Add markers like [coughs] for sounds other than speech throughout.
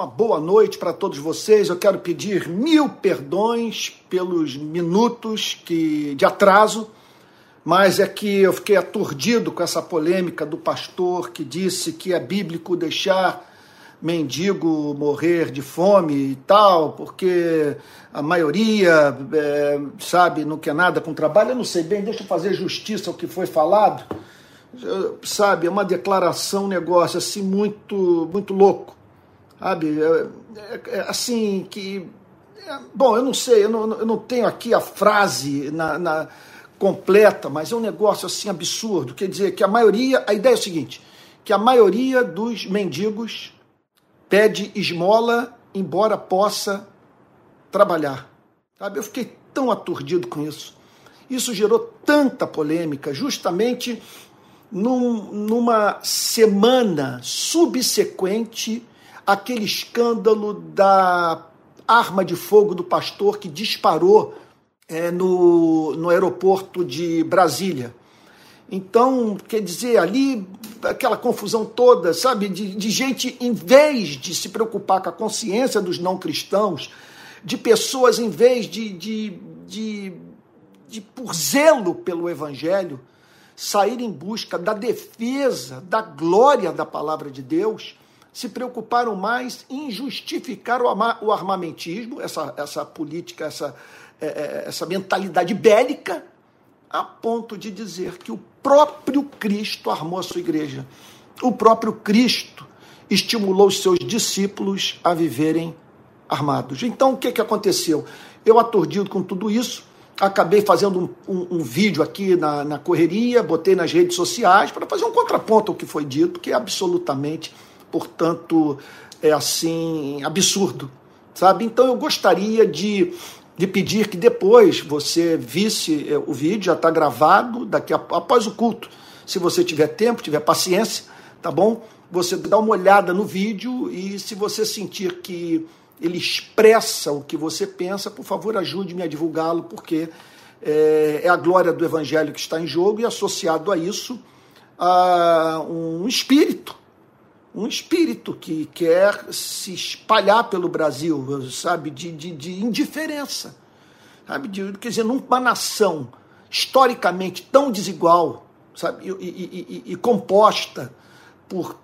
Uma boa noite para todos vocês. Eu quero pedir mil perdões pelos minutos que, de atraso, mas é que eu fiquei aturdido com essa polêmica do pastor que disse que é bíblico deixar mendigo morrer de fome e tal, porque a maioria, é, sabe, não quer nada com trabalho. Eu não sei bem, deixa eu fazer justiça ao que foi falado. Sabe, é uma declaração, um negócio assim muito, muito louco sabe? É, é, é, assim, que. Bom, eu não sei, eu não, eu não tenho aqui a frase na, na, completa, mas é um negócio assim absurdo. Quer dizer que a maioria. A ideia é o seguinte: que a maioria dos mendigos pede esmola, embora possa trabalhar. Sabe? Eu fiquei tão aturdido com isso. Isso gerou tanta polêmica, justamente num, numa semana subsequente aquele escândalo da arma de fogo do pastor que disparou é, no, no aeroporto de Brasília. Então, quer dizer, ali aquela confusão toda, sabe, de, de, gente, em vez de se preocupar com a consciência dos não cristãos, de pessoas, em vez de, de, de, de por zelo pelo evangelho, sair em busca da defesa, da glória da palavra de Deus, se preocuparam mais em justificar o armamentismo, essa, essa política, essa, é, é, essa mentalidade bélica, a ponto de dizer que o próprio Cristo armou a sua igreja. O próprio Cristo estimulou os seus discípulos a viverem armados. Então, o que, que aconteceu? Eu, aturdido com tudo isso, acabei fazendo um, um, um vídeo aqui na, na correria, botei nas redes sociais para fazer um contraponto ao que foi dito, que é absolutamente portanto, é assim, absurdo, sabe? Então eu gostaria de, de pedir que depois você visse é, o vídeo, já está gravado, daqui a, após o culto, se você tiver tempo, tiver paciência, tá bom? Você dá uma olhada no vídeo e se você sentir que ele expressa o que você pensa, por favor, ajude-me a divulgá-lo, porque é, é, a glória do Evangelho que está em jogo e associado a isso a um espírito um espírito que quer se espalhar pelo Brasil, sabe, de, de, de indiferença, sabe, de, quer dizer, numa nação historicamente tão desigual, sabe, e, e, e, e composta por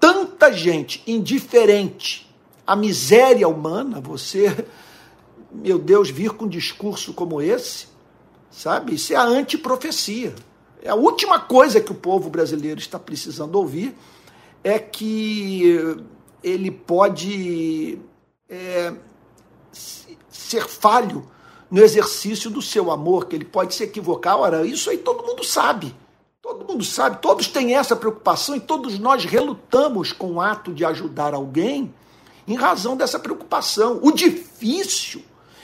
tanta gente indiferente à miséria humana, você, meu Deus, vir com um discurso como esse, sabe, isso é a antiprofecia. É a última coisa que o povo brasileiro está precisando ouvir é que ele pode é, ser falho no exercício do seu amor, que ele pode se equivocar. Ora, isso aí todo mundo sabe. Todo mundo sabe, todos têm essa preocupação e todos nós relutamos com o ato de ajudar alguém em razão dessa preocupação. O difícil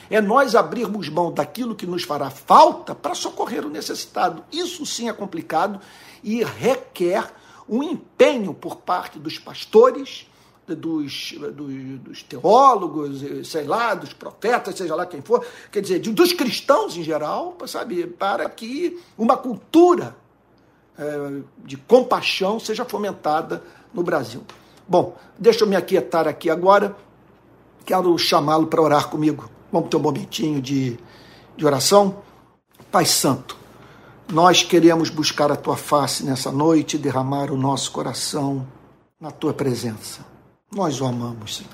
é nós abrirmos mão daquilo que nos fará falta para socorrer o necessitado. Isso sim é complicado e requer um empenho por parte dos pastores, dos, dos, dos, teólogos, sei lá, dos profetas, seja lá quem for, quer dizer, dos cristãos em geral, sabe, para que uma cultura é, de compaixão seja fomentada no Brasil. Bom, deixa eu me aquietar aqui agora, quero chamá-lo para orar comigo. Vamos ter um momentinho de, de oração? Pai Santo, nós queremos buscar a tua face nessa noite e derramar o nosso coração na tua presença. Nós o amamos, Senhor.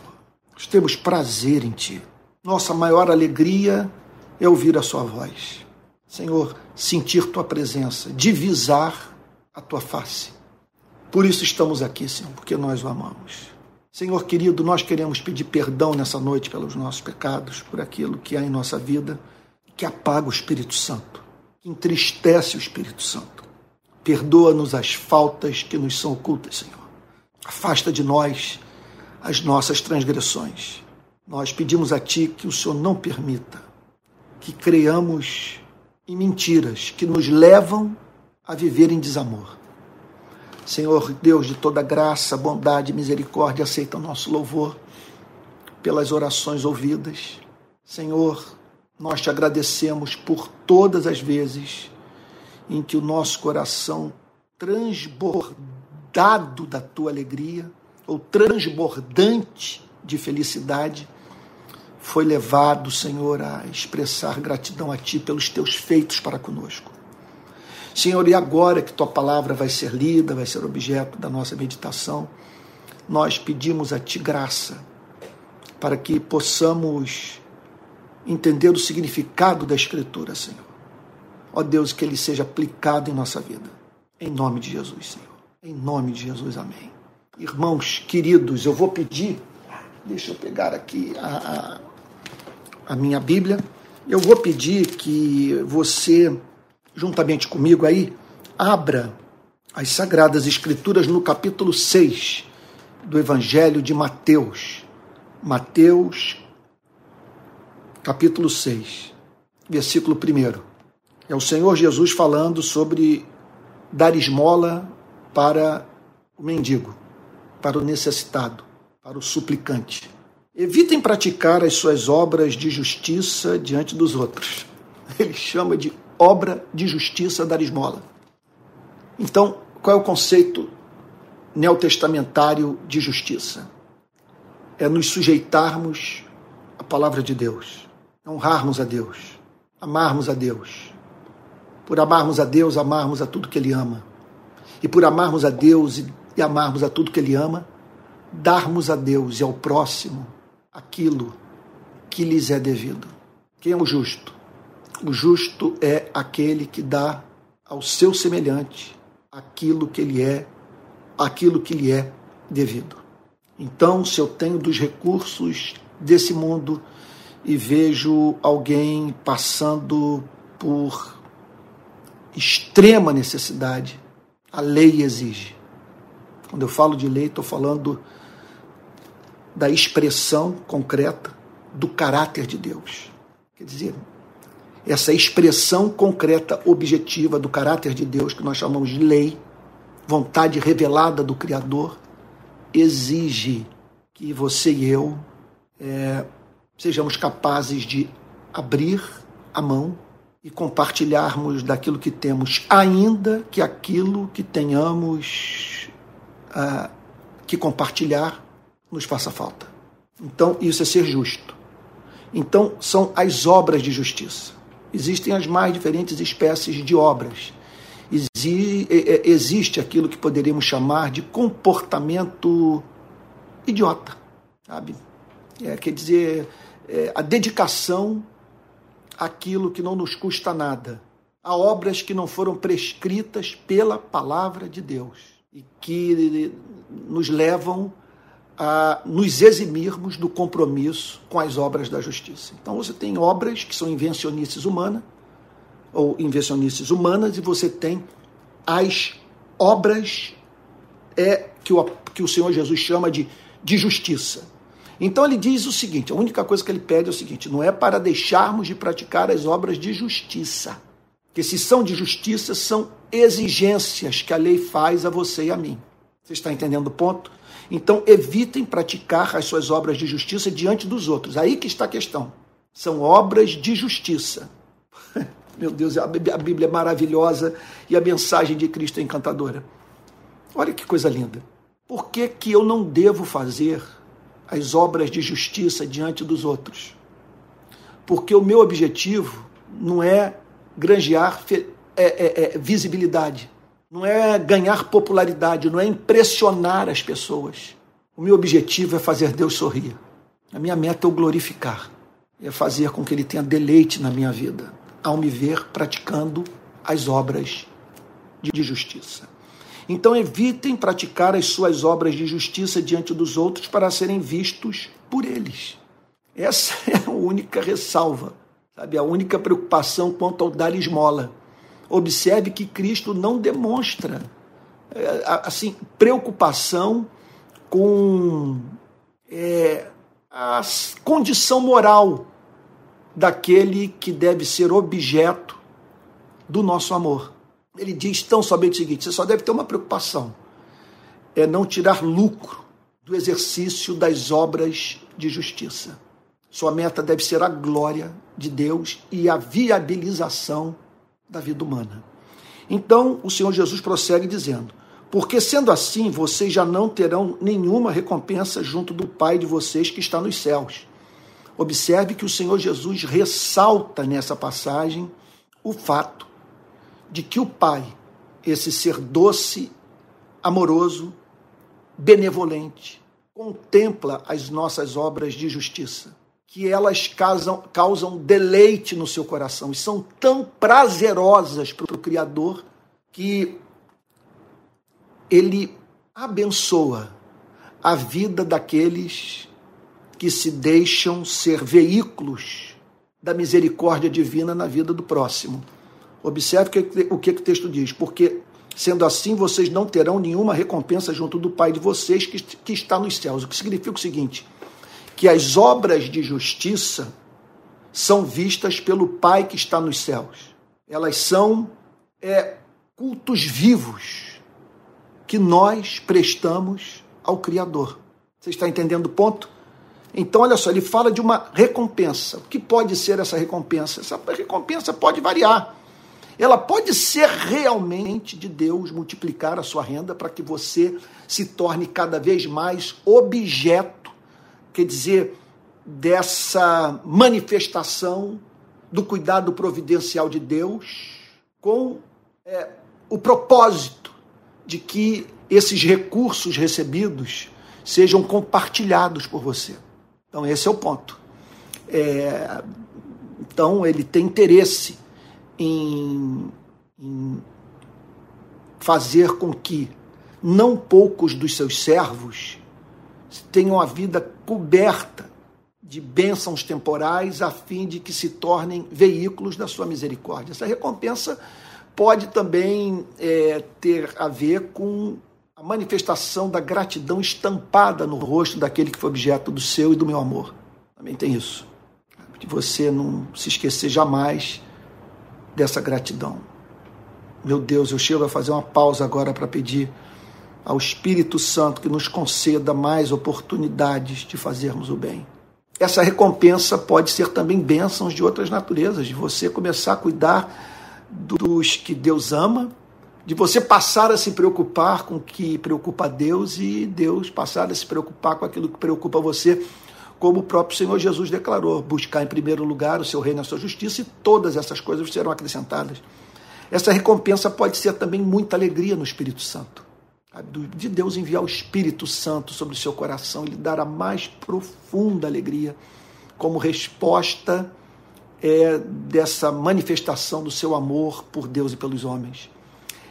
Nós temos prazer em ti. Nossa maior alegria é ouvir a sua voz. Senhor, sentir tua presença, divisar a tua face. Por isso estamos aqui, Senhor, porque nós o amamos. Senhor querido, nós queremos pedir perdão nessa noite pelos nossos pecados, por aquilo que há em nossa vida que apaga o Espírito Santo que entristece o Espírito Santo. Perdoa-nos as faltas que nos são ocultas, Senhor. Afasta de nós as nossas transgressões. Nós pedimos a Ti que o Senhor não permita que creamos em mentiras que nos levam a viver em desamor. Senhor Deus de toda graça, bondade e misericórdia, aceita o nosso louvor pelas orações ouvidas. Senhor, nós te agradecemos por todas as vezes em que o nosso coração transbordado da tua alegria, ou transbordante de felicidade, foi levado, Senhor, a expressar gratidão a Ti pelos Teus feitos para conosco. Senhor, e agora que Tua palavra vai ser lida, vai ser objeto da nossa meditação, nós pedimos a Ti graça para que possamos entender o significado da Escritura, Senhor. Ó Deus, que ele seja aplicado em nossa vida. Em nome de Jesus, Senhor. Em nome de Jesus, amém. Irmãos queridos, eu vou pedir, deixa eu pegar aqui a, a, a minha Bíblia, eu vou pedir que você, juntamente comigo aí, abra as Sagradas Escrituras no capítulo 6 do Evangelho de Mateus. Mateus, capítulo 6, versículo 1. É o Senhor Jesus falando sobre dar esmola para o mendigo, para o necessitado, para o suplicante. Evitem praticar as suas obras de justiça diante dos outros. Ele chama de obra de justiça dar esmola. Então, qual é o conceito neotestamentário de justiça? é nos sujeitarmos à palavra de Deus, honrarmos a Deus, amarmos a Deus. Por amarmos a Deus, amarmos a tudo que Ele ama. E por amarmos a Deus e amarmos a tudo que Ele ama, darmos a Deus e ao próximo aquilo que lhes é devido. Quem é o justo? O justo é aquele que dá ao seu semelhante aquilo que ele é, aquilo que lhe é devido. Então, se eu tenho dos recursos desse mundo e vejo alguém passando por extrema necessidade, a lei exige. Quando eu falo de lei, estou falando da expressão concreta do caráter de Deus. Quer dizer, essa expressão concreta, objetiva do caráter de Deus, que nós chamamos de lei, vontade revelada do Criador, exige que você e eu é, sejamos capazes de abrir a mão e compartilharmos daquilo que temos, ainda que aquilo que tenhamos ah, que compartilhar nos faça falta. Então, isso é ser justo. Então, são as obras de justiça. Existem as mais diferentes espécies de obras existe aquilo que poderíamos chamar de comportamento idiota, sabe? É, quer dizer, é, a dedicação àquilo que não nos custa nada, a obras que não foram prescritas pela palavra de Deus e que nos levam a nos eximirmos do compromisso com as obras da justiça. Então você tem obras que são invencionices humanas, ou invencionices humanas e você tem as obras é que o, que o Senhor Jesus chama de, de justiça. Então ele diz o seguinte: a única coisa que ele pede é o seguinte: não é para deixarmos de praticar as obras de justiça. Que se são de justiça, são exigências que a lei faz a você e a mim. Você está entendendo o ponto? Então evitem praticar as suas obras de justiça diante dos outros. Aí que está a questão. São obras de justiça. [laughs] Meu Deus, a Bíblia é maravilhosa e a mensagem de Cristo é encantadora. Olha que coisa linda. Por que, que eu não devo fazer as obras de justiça diante dos outros? Porque o meu objetivo não é granjear é, é, é, visibilidade, não é ganhar popularidade, não é impressionar as pessoas. O meu objetivo é fazer Deus sorrir. A minha meta é o glorificar, é fazer com que Ele tenha deleite na minha vida ao me ver praticando as obras de justiça. Então evitem praticar as suas obras de justiça diante dos outros para serem vistos por eles. Essa [laughs] é a única ressalva, sabe? A única preocupação quanto ao dar esmola. Observe que Cristo não demonstra é, assim preocupação com é, a condição moral daquele que deve ser objeto do nosso amor. Ele diz tão somente o seguinte: você só deve ter uma preocupação, é não tirar lucro do exercício das obras de justiça. Sua meta deve ser a glória de Deus e a viabilização da vida humana. Então, o Senhor Jesus prossegue dizendo: Porque sendo assim, vocês já não terão nenhuma recompensa junto do Pai de vocês que está nos céus. Observe que o Senhor Jesus ressalta nessa passagem o fato de que o Pai, esse ser doce, amoroso, benevolente, contempla as nossas obras de justiça, que elas causam, causam deleite no seu coração e são tão prazerosas para o Criador que ele abençoa a vida daqueles que se deixam ser veículos da misericórdia divina na vida do próximo. Observe o que, o texto diz, porque sendo assim vocês não terão nenhuma recompensa junto do Pai de vocês que, que está nos céus. O que significa o seguinte: que as obras de justiça são vistas pelo Pai que está nos céus. Elas são é, cultos vivos que nós prestamos ao Criador. Você está entendendo o ponto? Então, olha só, ele fala de uma recompensa. O que pode ser essa recompensa? Essa recompensa pode variar. Ela pode ser realmente de Deus multiplicar a sua renda para que você se torne cada vez mais objeto, quer dizer, dessa manifestação do cuidado providencial de Deus com é, o propósito de que esses recursos recebidos sejam compartilhados por você. Então, esse é o ponto. É, então, ele tem interesse em, em fazer com que não poucos dos seus servos tenham a vida coberta de bênçãos temporais a fim de que se tornem veículos da sua misericórdia. Essa recompensa pode também é, ter a ver com a manifestação da gratidão estampada no rosto daquele que foi objeto do seu e do meu amor. Também tem isso. De você não se esquecer jamais dessa gratidão. Meu Deus, eu chego a fazer uma pausa agora para pedir ao Espírito Santo que nos conceda mais oportunidades de fazermos o bem. Essa recompensa pode ser também bênçãos de outras naturezas, de você começar a cuidar dos que Deus ama, de você passar a se preocupar com o que preocupa a Deus e Deus passar a se preocupar com aquilo que preocupa você, como o próprio Senhor Jesus declarou: buscar em primeiro lugar o seu reino e a sua justiça, e todas essas coisas serão acrescentadas. Essa recompensa pode ser também muita alegria no Espírito Santo. De Deus enviar o Espírito Santo sobre o seu coração e lhe dar a mais profunda alegria, como resposta é, dessa manifestação do seu amor por Deus e pelos homens.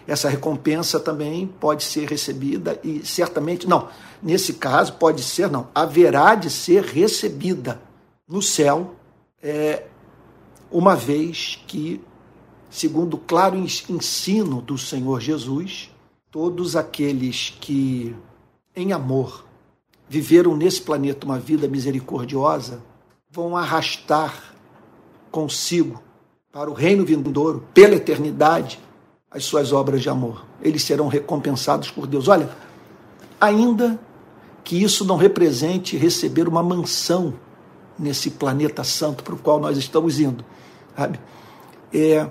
Essa recompensa também pode ser recebida e certamente, não, nesse caso pode ser, não, haverá de ser recebida no céu, é, uma vez que, segundo o claro ensino do Senhor Jesus, todos aqueles que, em amor, viveram nesse planeta uma vida misericordiosa, vão arrastar consigo para o reino vindouro, pela eternidade, as suas obras de amor. Eles serão recompensados por Deus. Olha, ainda que isso não represente receber uma mansão nesse planeta santo para o qual nós estamos indo, sabe? É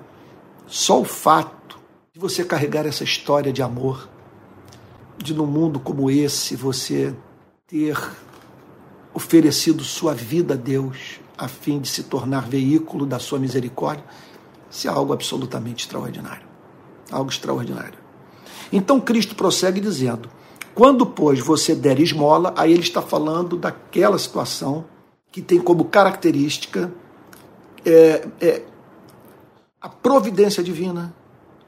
só o fato de você carregar essa história de amor, de num mundo como esse você ter oferecido sua vida a Deus, a fim de se tornar veículo da sua misericórdia, isso é algo absolutamente extraordinário. Algo extraordinário. Então Cristo prossegue dizendo: quando, pois, você der esmola, aí ele está falando daquela situação que tem como característica é, é, a providência divina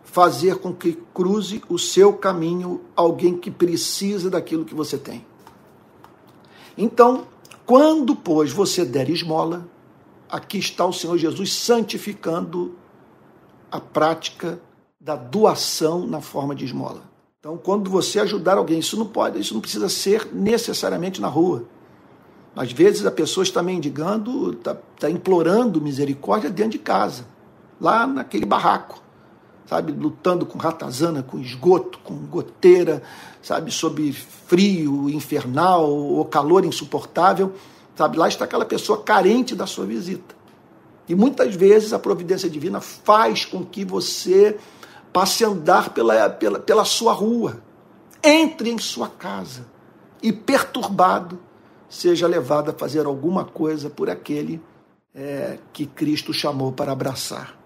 fazer com que cruze o seu caminho alguém que precisa daquilo que você tem. Então, quando, pois, você der esmola, aqui está o Senhor Jesus santificando a prática da doação na forma de esmola. Então, quando você ajudar alguém, isso não pode, isso não precisa ser necessariamente na rua. Às vezes a pessoa está mendigando, está, está implorando misericórdia dentro de casa, lá naquele barraco sabe, lutando com ratazana, com esgoto, com goteira, sabe, sob frio infernal ou calor insuportável, sabe, lá está aquela pessoa carente da sua visita. E muitas vezes a providência divina faz com que você passe a andar pela, pela, pela sua rua, entre em sua casa e, perturbado, seja levado a fazer alguma coisa por aquele é, que Cristo chamou para abraçar.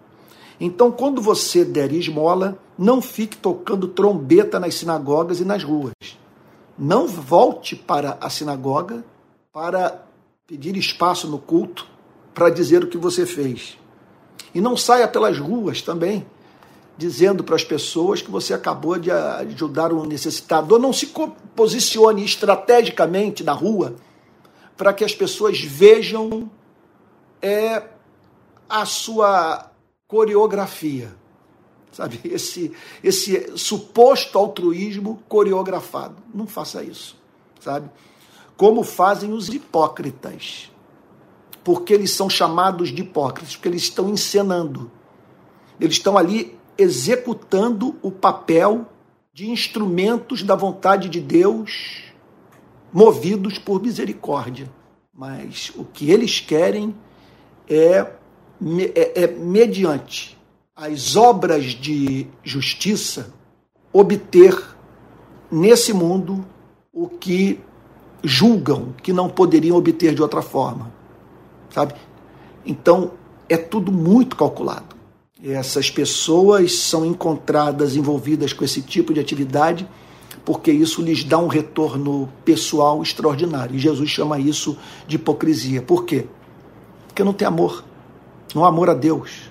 Então, quando você der esmola, não fique tocando trombeta nas sinagogas e nas ruas. Não volte para a sinagoga para pedir espaço no culto para dizer o que você fez. E não saia pelas ruas também dizendo para as pessoas que você acabou de ajudar um necessitado. Ou não se posicione estrategicamente na rua para que as pessoas vejam é, a sua coreografia. Sabe, [laughs] esse, esse suposto altruísmo coreografado. Não faça isso, sabe? Como fazem os hipócritas. Porque eles são chamados de hipócritas, porque eles estão encenando. Eles estão ali executando o papel de instrumentos da vontade de Deus, movidos por misericórdia. Mas o que eles querem é, é, é mediante as obras de justiça, obter nesse mundo o que julgam que não poderiam obter de outra forma. Sabe? Então, é tudo muito calculado. Essas pessoas são encontradas envolvidas com esse tipo de atividade porque isso lhes dá um retorno pessoal extraordinário. E Jesus chama isso de hipocrisia. Por quê? Porque não tem amor. Não há amor a Deus.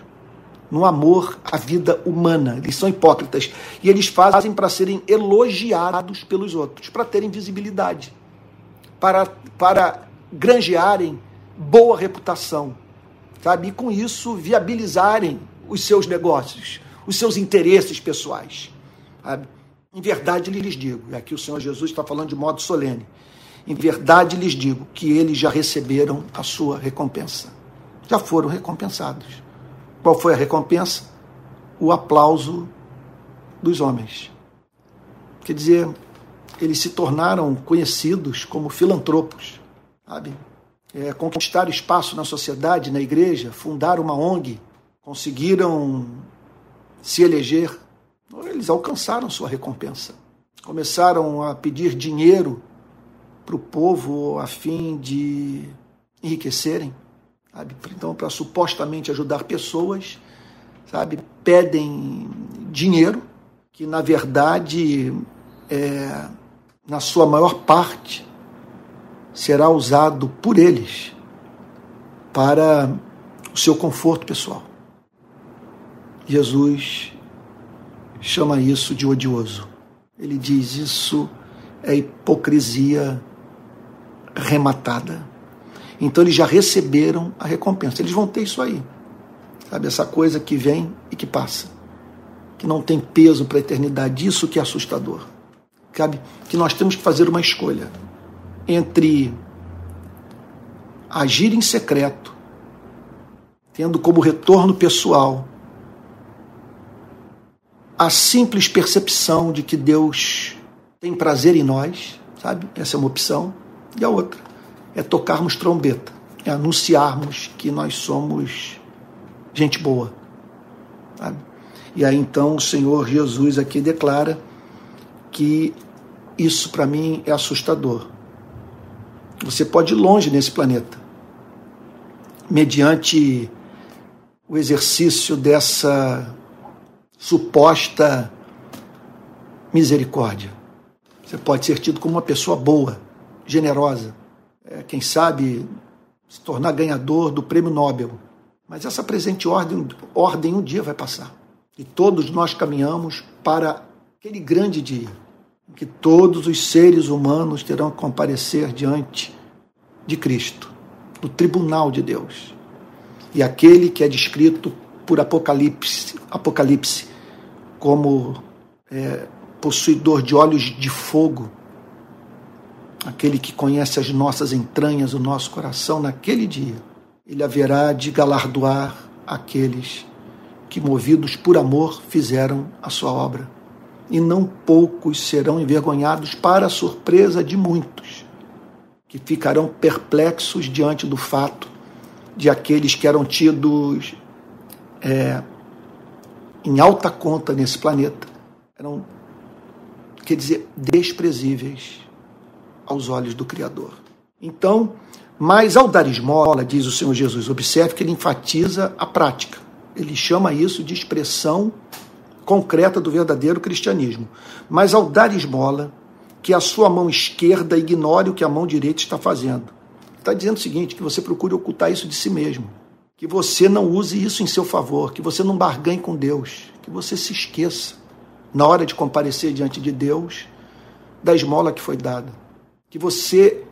Não há amor à vida humana. Eles são hipócritas. E eles fazem para serem elogiados pelos outros, para terem visibilidade, para, para granjearem boa reputação. Sabe? E com isso viabilizarem os seus negócios, os seus interesses pessoais. Em verdade lhes digo, e aqui o Senhor Jesus está falando de modo solene, em verdade lhes digo que eles já receberam a sua recompensa. Já foram recompensados. Qual foi a recompensa? O aplauso dos homens. Quer dizer, eles se tornaram conhecidos como filantropos, sabe? É, conquistaram espaço na sociedade, na igreja, fundaram uma ONG, conseguiram se eleger, eles alcançaram sua recompensa. Começaram a pedir dinheiro para o povo a fim de enriquecerem, sabe? Então, para supostamente ajudar pessoas, sabe? Pedem dinheiro que, na verdade, é, na sua maior parte, será usado por eles para o seu conforto pessoal. Jesus chama isso de odioso. Ele diz: isso é hipocrisia rematada. Então eles já receberam a recompensa. Eles vão ter isso aí. Sabe, essa coisa que vem e que passa. Que não tem peso para a eternidade. Isso que é assustador. Sabe? Que nós temos que fazer uma escolha entre agir em secreto, tendo como retorno pessoal a simples percepção de que Deus tem prazer em nós, sabe? Essa é uma opção. E a outra é tocarmos trombeta, é anunciarmos que nós somos gente boa, sabe? E aí então o Senhor Jesus aqui declara que isso para mim é assustador. Você pode ir longe nesse planeta, mediante o exercício dessa suposta misericórdia. Você pode ser tido como uma pessoa boa, generosa, é, quem sabe se tornar ganhador do prêmio Nobel. Mas essa presente ordem, ordem um dia vai passar. E todos nós caminhamos para aquele grande dia em que todos os seres humanos terão que comparecer diante de Cristo, no tribunal de Deus. E aquele que é descrito por Apocalipse, Apocalipse como é, possuidor de olhos de fogo, aquele que conhece as nossas entranhas, o nosso coração, naquele dia, ele haverá de galardoar aqueles que, movidos por amor, fizeram a sua obra. E não poucos serão envergonhados, para a surpresa de muitos, que ficarão perplexos diante do fato de aqueles que eram tidos é, em alta conta nesse planeta. Eram quer dizer, desprezíveis aos olhos do Criador. Então, mas ao dar esmola, diz o Senhor Jesus, observe que ele enfatiza a prática. Ele chama isso de expressão concreta do verdadeiro cristianismo. Mas ao dar esmola, que a sua mão esquerda ignore o que a mão direita está fazendo. Está dizendo o seguinte: que você procure ocultar isso de si mesmo. Que você não use isso em seu favor, que você não barganhe com Deus, que você se esqueça, na hora de comparecer diante de Deus, da esmola que foi dada. Que você,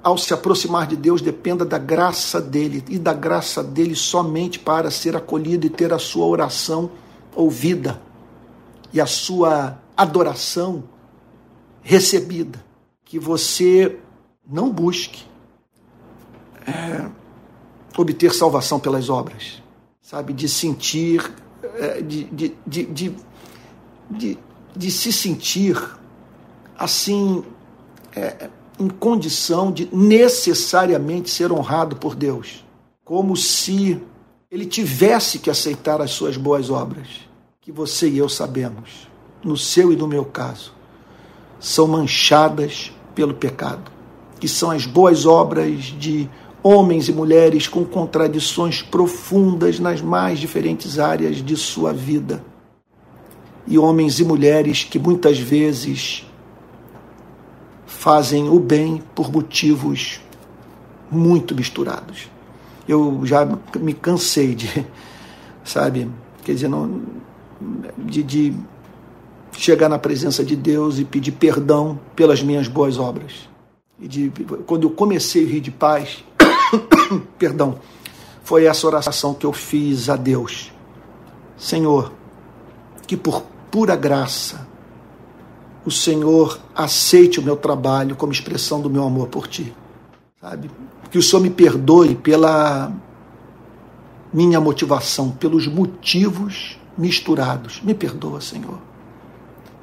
ao se aproximar de Deus, dependa da graça dele e da graça dele somente para ser acolhido e ter a sua oração ouvida e a sua adoração recebida. Que você não busque é, obter salvação pelas obras, sabe? De sentir, é, de, de, de, de, de, de se sentir assim, é, em condição de necessariamente ser honrado por Deus, como se ele tivesse que aceitar as suas boas obras, que você e eu sabemos, no seu e no meu caso, são manchadas pelo pecado, que são as boas obras de homens e mulheres com contradições profundas nas mais diferentes áreas de sua vida. E homens e mulheres que muitas vezes fazem o bem por motivos muito misturados. Eu já me cansei de, [laughs] sabe, quer dizer, não, de, de chegar na presença de Deus e pedir perdão pelas minhas boas obras. E de, quando eu comecei a rir de paz, [coughs] perdão, foi essa oração que eu fiz a Deus. Senhor, que por pura graça o Senhor aceite o meu trabalho como expressão do meu amor por ti. Sabe? Que o Senhor me perdoe pela minha motivação, pelos motivos misturados. Me perdoa, Senhor.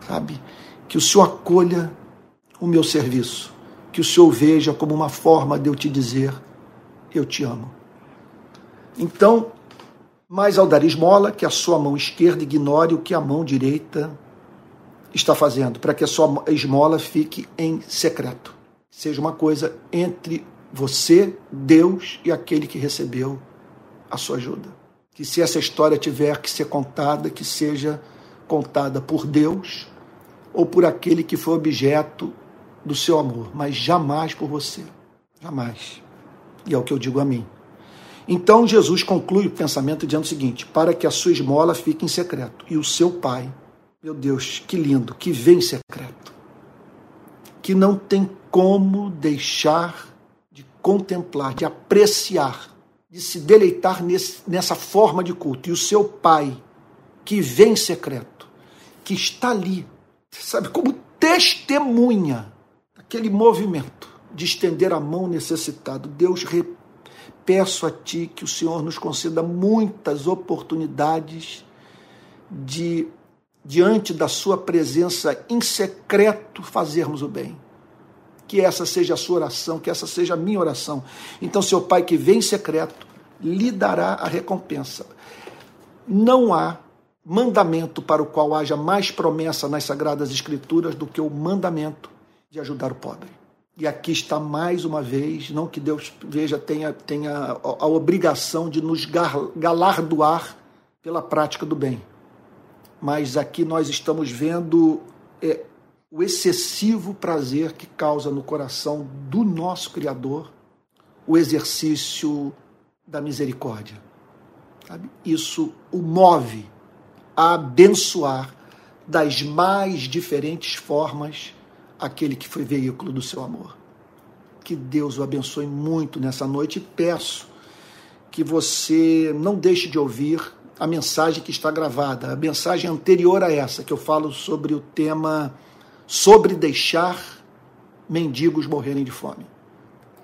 Sabe? Que o Senhor acolha o meu serviço. Que o Senhor veja como uma forma de eu te dizer: eu te amo. Então, mas ao dar esmola, que a sua mão esquerda ignore o que a mão direita está fazendo, para que a sua esmola fique em secreto. Seja uma coisa entre você, Deus e aquele que recebeu a sua ajuda. Que se essa história tiver que ser contada, que seja contada por Deus ou por aquele que foi objeto do seu amor, mas jamais por você. Jamais. E é o que eu digo a mim. Então Jesus conclui o pensamento dizendo o seguinte: para que a sua esmola fique em secreto, e o seu pai, meu Deus, que lindo, que vem em secreto, que não tem como deixar de contemplar, de apreciar, de se deleitar nesse, nessa forma de culto, e o seu pai, que vem em secreto, que está ali, sabe, como testemunha aquele movimento de estender a mão necessitado. Deus, peço a Ti que o Senhor nos conceda muitas oportunidades de, diante da Sua presença em secreto, fazermos o bem. Que essa seja a sua oração, que essa seja a minha oração. Então, seu Pai que vem em secreto, lhe dará a recompensa. Não há mandamento para o qual haja mais promessa nas Sagradas Escrituras do que o mandamento de ajudar o pobre. E aqui está mais uma vez, não que Deus veja tenha, tenha a, obrigação de nos galardoar pela prática do bem, mas aqui nós estamos vendo é, o excessivo prazer que causa no coração do nosso Criador o exercício da misericórdia. Sabe? Isso o move a abençoar das mais diferentes formas aquele que foi veículo do seu amor. Que Deus o abençoe muito nessa noite e peço que você não deixe de ouvir a mensagem que está gravada, a mensagem anterior a essa, que eu falo sobre o tema sobre deixar mendigos morrerem de fome.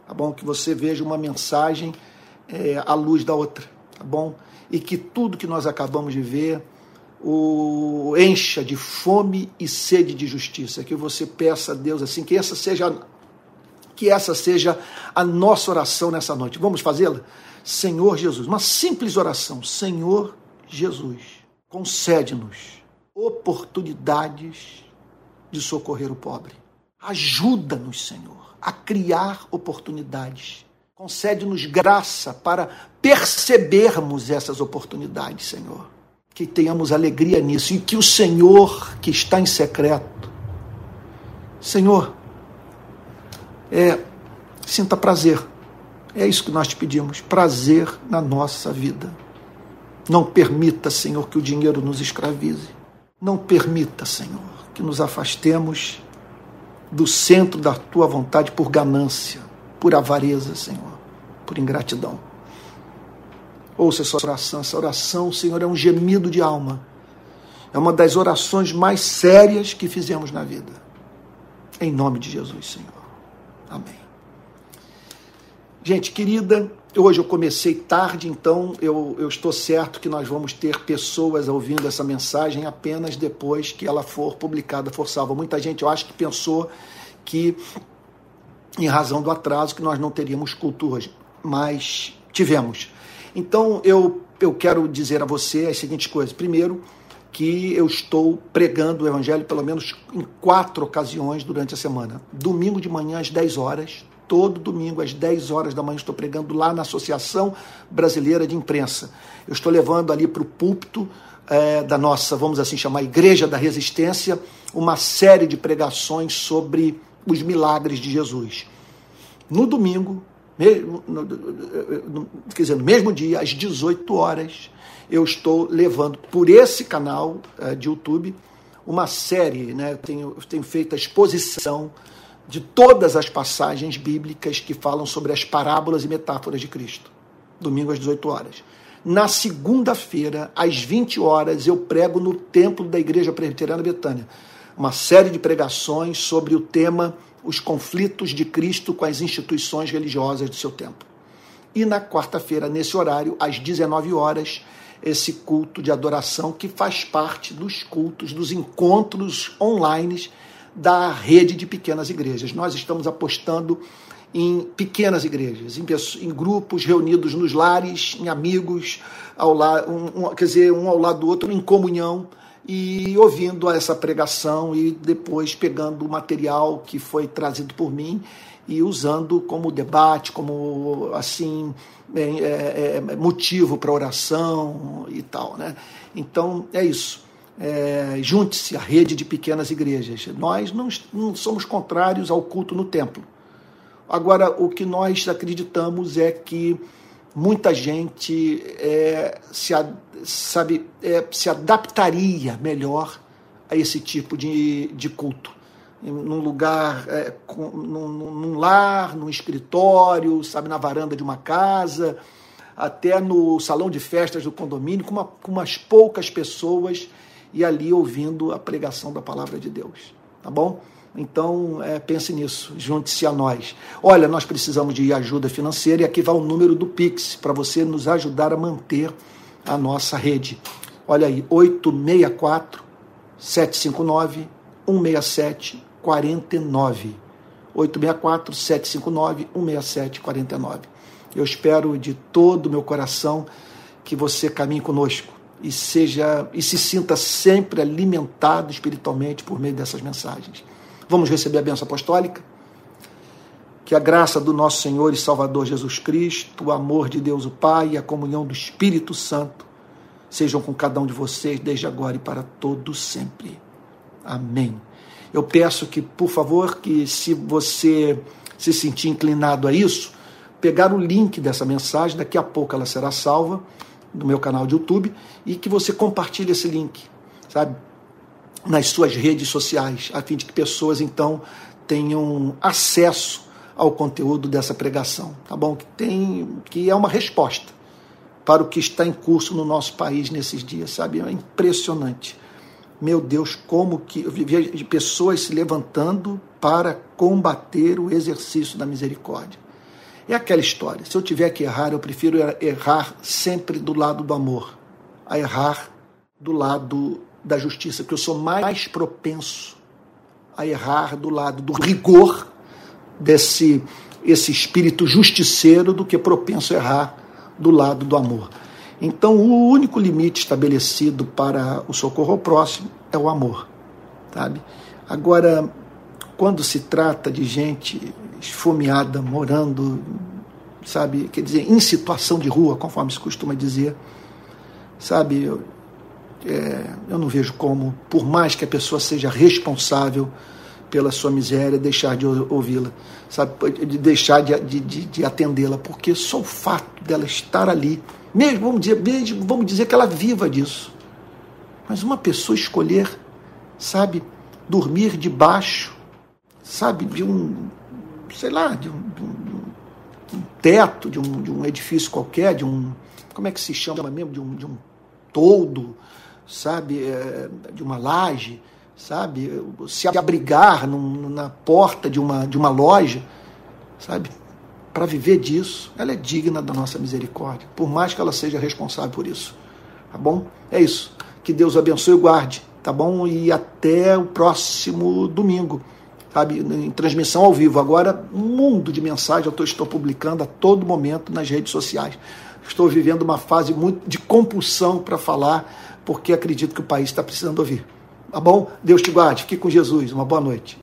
Tá bom? Que você veja uma mensagem é, à luz da outra, tá bom? E que tudo que nós acabamos de ver o encha de fome e sede de justiça. Que você peça a Deus assim, que essa seja que essa seja a nossa oração nessa noite. Vamos fazê-la? Senhor Jesus, uma simples oração. Senhor Jesus, concede-nos oportunidades de socorrer o pobre. Ajuda-nos, Senhor, a criar oportunidades. Concede-nos graça para percebermos essas oportunidades, Senhor. Que tenhamos alegria nisso e que o Senhor, que está em secreto, Senhor, é, sinta prazer. É isso que nós te pedimos: prazer na nossa vida. Não permita, Senhor, que o dinheiro nos escravize. Não permita, Senhor, que nos afastemos do centro da tua vontade por ganância, por avareza, Senhor, por ingratidão. Ouça essa oração. Essa oração, Senhor, é um gemido de alma. É uma das orações mais sérias que fizemos na vida. Em nome de Jesus, Senhor. Amém. Gente querida, hoje eu comecei tarde, então eu, eu estou certo que nós vamos ter pessoas ouvindo essa mensagem apenas depois que ela for publicada, for salva. Muita gente, eu acho que pensou que, em razão do atraso, que nós não teríamos culto hoje, mas tivemos. Então eu, eu quero dizer a você as seguintes coisas. Primeiro, que eu estou pregando o Evangelho pelo menos em quatro ocasiões durante a semana. Domingo de manhã às 10 horas, todo domingo às 10 horas da manhã estou pregando lá na Associação Brasileira de Imprensa. Eu estou levando ali para o púlpito é, da nossa, vamos assim chamar, Igreja da Resistência, uma série de pregações sobre os milagres de Jesus. No domingo, mesmo, quer dizer, no mesmo dia, às 18 horas, eu estou levando por esse canal uh, de YouTube uma série, né? Eu tenho, eu tenho feito a exposição de todas as passagens bíblicas que falam sobre as parábolas e metáforas de Cristo. Domingo às 18 horas. Na segunda-feira, às 20 horas, eu prego no templo da Igreja Presbiteriana Betânia. Uma série de pregações sobre o tema Os conflitos de Cristo com as instituições religiosas do seu tempo. E na quarta-feira, nesse horário, às 19 horas, esse culto de adoração que faz parte dos cultos, dos encontros online da rede de pequenas igrejas. Nós estamos apostando em pequenas igrejas, em, em grupos reunidos nos lares, em amigos, ao la, um, um, quer dizer, um ao lado do outro, em comunhão e ouvindo essa pregação e depois pegando o material que foi trazido por mim e usando como debate, como assim é, é, é motivo para oração e tal, né? Então é isso. É, Junte-se à rede de pequenas igrejas. Nós não, não somos contrários ao culto no templo. Agora, o que nós acreditamos é que muita gente é, se, sabe, é, se adaptaria melhor a esse tipo de, de culto num lugar, é, com, num, num, lar, num escritório, sabe, na varanda de uma casa, até no salão de festas do condomínio, com, uma, com umas poucas pessoas e ali ouvindo a pregação da palavra de Deus. Tá bom? Então, é, pense nisso, junte-se a nós. Olha, nós precisamos de ajuda financeira e aqui vai o número do Pix para você nos ajudar a manter a nossa rede. Olha aí, 864 759 167 49. 864 759 167 49. Eu espero de todo o meu coração que você caminhe conosco e seja e se sinta sempre alimentado espiritualmente por meio dessas mensagens. Vamos receber a bênção apostólica? Que a graça do nosso Senhor e Salvador Jesus Cristo, o amor de Deus o Pai e a comunhão do Espírito Santo sejam com cada um de vocês desde agora e para todo sempre. Amém. Eu peço que, por favor, que se você se sentir inclinado a isso, pegar o link dessa mensagem, daqui a pouco ela será salva no meu canal de YouTube e que você compartilhe esse link, sabe, nas suas redes sociais, a fim de que pessoas então tenham acesso ao conteúdo dessa pregação, tá bom? Que tem que é uma resposta para o que está em curso no nosso país nesses dias, sabe? É impressionante meu Deus, como que eu vivia de pessoas se levantando para combater o exercício da misericórdia. É aquela história. Se eu tiver que errar, eu prefiro errar sempre do lado do amor, a errar do lado da justiça, porque eu sou mais propenso a errar do lado do rigor desse esse espírito justiceiro do que propenso a errar do lado do amor. Então, o único limite estabelecido para o socorro ao próximo é o amor, sabe? Agora, quando se trata de gente esfomeada, morando, sabe, quer dizer, em situação de rua, conforme se costuma dizer, sabe, eu, é, eu não vejo como, por mais que a pessoa seja responsável pela sua miséria, deixar de ouvi-la, sabe, de deixar de, de, de atendê-la, porque só o fato dela estar ali, mesmo vamos dizer, mesmo, vamos dizer que ela viva disso, mas uma pessoa escolher, sabe, dormir debaixo, sabe, de um, sei lá, de um, de um, um teto, de um, de um edifício qualquer, de um, como é que se chama mesmo, de um, de um toldo, sabe, é, de uma laje, sabe? Se abrigar num, na porta de uma, de uma loja, sabe? Para viver disso, ela é digna da nossa misericórdia, por mais que ela seja responsável por isso. Tá bom? É isso. Que Deus abençoe e guarde, tá bom? E até o próximo domingo, sabe? Em transmissão ao vivo. Agora, um mundo de mensagem eu estou publicando a todo momento nas redes sociais. Estou vivendo uma fase muito de compulsão para falar, porque acredito que o país está precisando ouvir. Tá bom? Deus te guarde. Fique com Jesus. Uma boa noite.